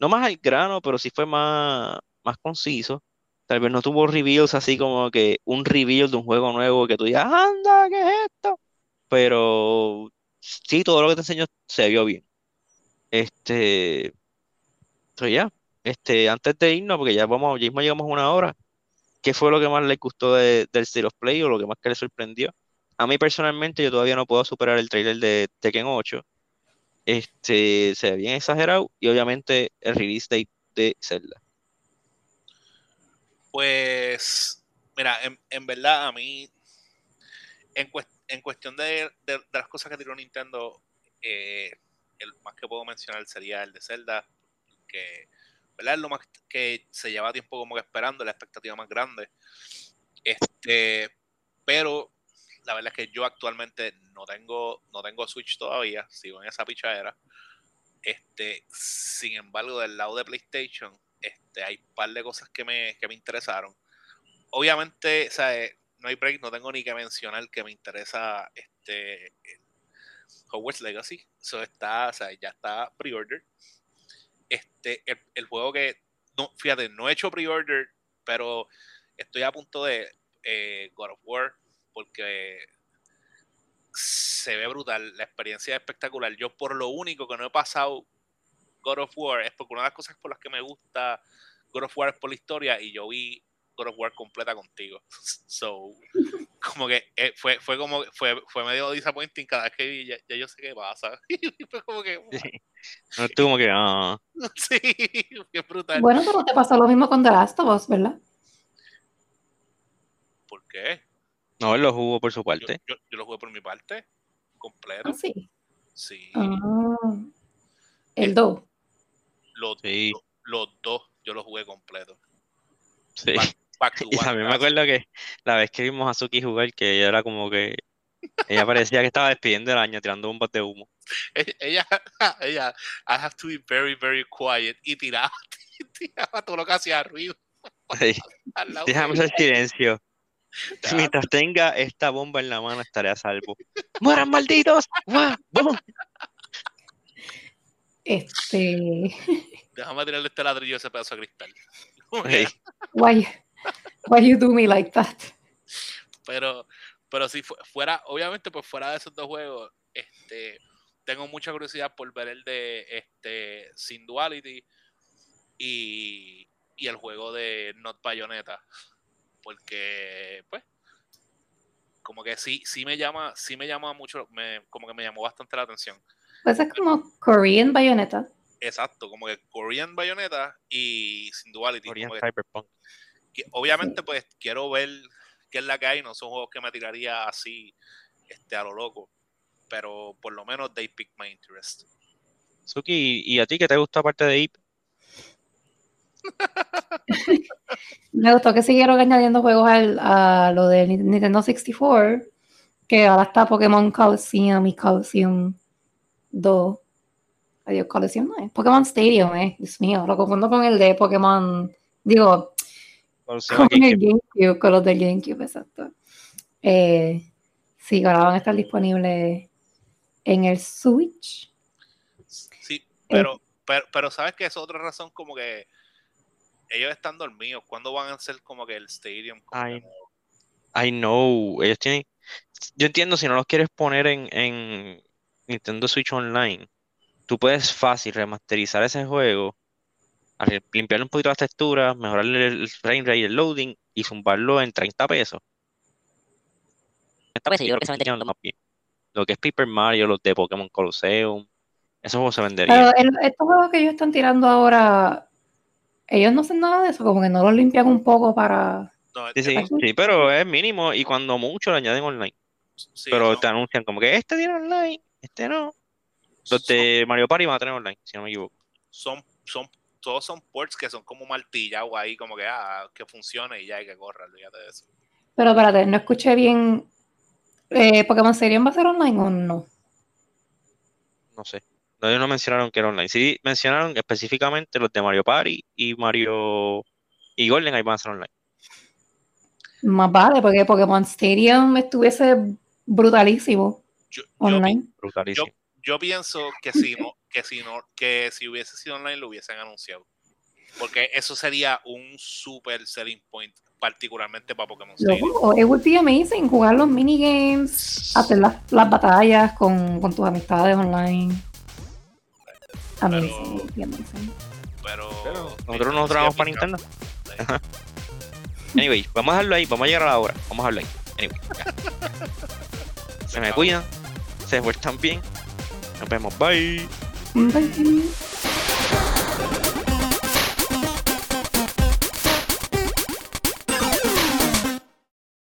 no más al grano, pero sí fue más, más conciso. Tal vez no tuvo reveals así como que un reveal de un juego nuevo que tú digas, anda, ¿qué es esto? Pero sí, todo lo que te enseñó se vio bien. Este, pero ya, este, antes de irnos, porque ya vamos, ya mismo llegamos a una hora. ¿Qué fue lo que más les gustó de- del State of Play o lo que más que les sorprendió? A mí personalmente yo todavía no puedo superar el trailer de Tekken 8. Este, se ve bien exagerado y obviamente el release de Zelda. Pues, mira, en, en verdad a mí, en, cues- en cuestión de, de- de las cosas que tiró Nintendo, eh, el más que puedo mencionar sería el de Zelda, que, ¿verdad? Es lo más que se lleva tiempo como que esperando, la expectativa más grande. Este, pero la verdad es que yo actualmente no tengo, no tengo Switch todavía, sigo en esa pichadera. Este, sin embargo, del lado de PlayStation, este, hay un par de cosas que me, que me interesaron. Obviamente, o sea, eh, no hay break, no tengo ni que mencionar que me interesa este Hogwarts Legacy. Eso está, o sea, ya está pre-order. Este, el, el juego que, no, fíjate, no he hecho pre-order, pero estoy a punto de eh, God of War, porque se ve brutal, la experiencia es espectacular. Yo por lo único que no he pasado God of War es porque una de las cosas por las que me gusta God of War es por la historia y yo vi God of War completa contigo. So, como que eh, fue, fue como fue, fue medio disappointing cada vez que vi, ya, ya yo sé qué pasa. Y fue como que No estuvo como que, ah, sí, qué brutal. Bueno, pero te pasó lo mismo con The Last of Us, ¿verdad? ¿Por qué? No, él lo jugó por su parte. yo, yo lo jugué por mi parte, completo. Ah, sí. Sí, Ah, el 2. los, Sí. los, los dos yo los jugué completo. Sí. Back, back to Y también me acuerdo que la vez que vimos a Suki jugar, que ella era como que, ella parecía que estaba despidiendo el año, tirando bombas de humo. E- ella, ella, I have to be very, very quiet. Y tiraba, tiraba todo lo que hacía ruido. Sí. Déjame hacer silencio. Mientras tenga esta bomba en la mano, estaré a salvo. ¡Mueran malditos! ¡Guau! ¡Bum! Este. Déjame tirarle este ladrillo a ese pedazo de cristal. Sí. Why, why you do me like that? Pero, pero si fu- fuera, obviamente, pues fuera de esos dos juegos, este, tengo mucha curiosidad por ver el de este Sin Duality y, y el juego de Not Bayonetta. Porque, pues, como que sí, sí me llama, sí me llama mucho, me, como que me llamó bastante la atención. Pues es como Korean Bayonetta. Exacto, como que Korean Bayonetta y Sin Duality. Korean Cyberpunk. que obviamente pues quiero ver qué es la que hay, no son juegos que me tiraría así este a lo loco. pero por lo menos they pick my interest. Suki, ¿y a ti qué te gusta aparte de IP? Me gustó que siguieron añadiendo juegos al- a lo de Nintendo 64, que ahora está Pokémon Coliseum y Coliseum 2. Adiós, Coliseum no es. Pokémon Stadium, eh. Dios mío, lo confundo con el de Pokémon. Digo, con el GameCube. Con los del GameCube, exacto. Eh, sí, ahora van a estar disponibles en el Switch. Sí, pero, pero, pero sabes que es otra razón como que ellos están dormidos. ¿Cuándo van a ser como que el stadium? nuevo? I know, ellos tienen. Yo entiendo si no los quieres poner en, en Nintendo Switch Online, tú puedes fácil remasterizar ese juego, limpiarle un poquito las texturas, mejorarle el frame rate y el loading y zumbarlo en 30 pesos. 30 pesos, yo creo que se venderían más bien. Lo que es Paper Mario, los de Pokémon Colosseum, esos juegos se venderían. Pero estos juegos que ellos están tirando ahora, ellos no hacen nada de eso, como que no los limpian un poco para... No, Sí, sí, sí, pero es mínimo y cuando mucho lo añaden online. sí, Pero no, te anuncian como que este tiene online, este no. Los de Mario Party van a tener online, si no me equivoco. son, son, todos son ports que son como martillados ahí, como que, ah, que funcione y ya hay que correr, olvídate de eso. Pero espérate, no escuché bien. Eh, ¿Pokémon Stadium va a ser online o no? No sé. No, ellos no mencionaron que era online. Sí mencionaron específicamente los de Mario Party y Mario y Golden ahí van a ser online. Más vale, porque Pokémon Stadium estuviese brutalísimo Yo, yo, online. Brutalísimo. yo pienso que si no, que si no, que si hubiese sido online lo hubiesen anunciado. Porque eso sería un super selling point, particularmente para Pokémon Stadium. It would be amazing jugar los minigames, hacer las, las batallas con, con tus amistades online. Amazing, Pero- amazing. Pero, Pero nosotros nos trabajamos para Nintendo. Anyway, vamos a dejarlo ahí, vamos a llegar a la hora. Vamos a dejarlo ahí. Anyway, ya. Se me cuidan, se vuelvan bien. Nos vemos, bye. Bye.